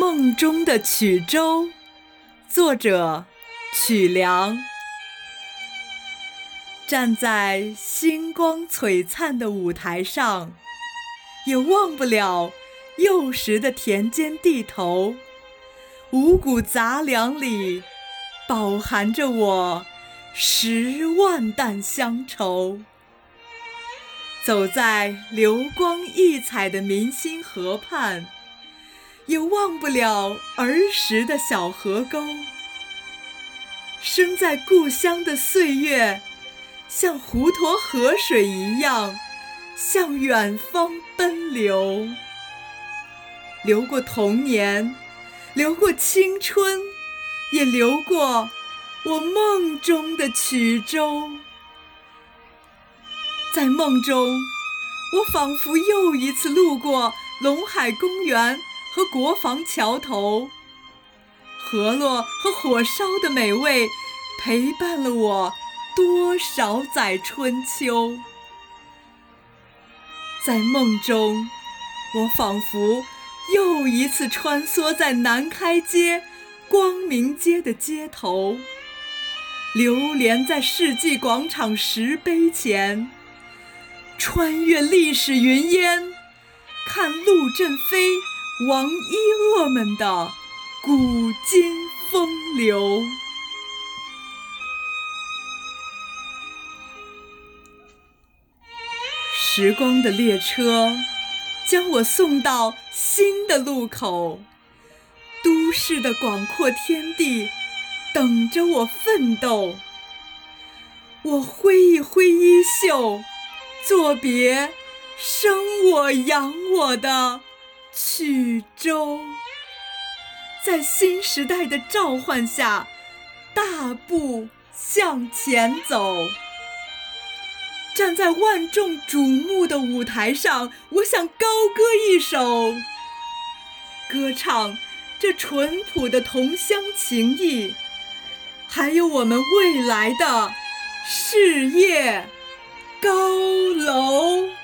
梦中的曲周，作者曲梁。站在星光璀璨的舞台上，也忘不了幼时的田间地头，五谷杂粮里饱含着我十万担乡愁。走在流光溢彩的明星河畔，也忘不了儿时的小河沟。生在故乡的岁月，像滹沱河水一样，向远方奔流。流过童年，流过青春，也流过我梦中的曲州。在梦中，我仿佛又一次路过陇海公园和国防桥头，河洛和火烧的美味陪伴了我多少载春秋。在梦中，我仿佛又一次穿梭在南开街、光明街的街头，流连在世纪广场石碑前。穿越历史云烟，看陆振飞、王一鄂们的古今风流。时光的列车将我送到新的路口，都市的广阔天地等着我奋斗。我挥一挥衣袖。作别生我养我的曲周，在新时代的召唤下，大步向前走。站在万众瞩目的舞台上，我想高歌一首，歌唱这淳朴的同乡情谊，还有我们未来的事业。高楼。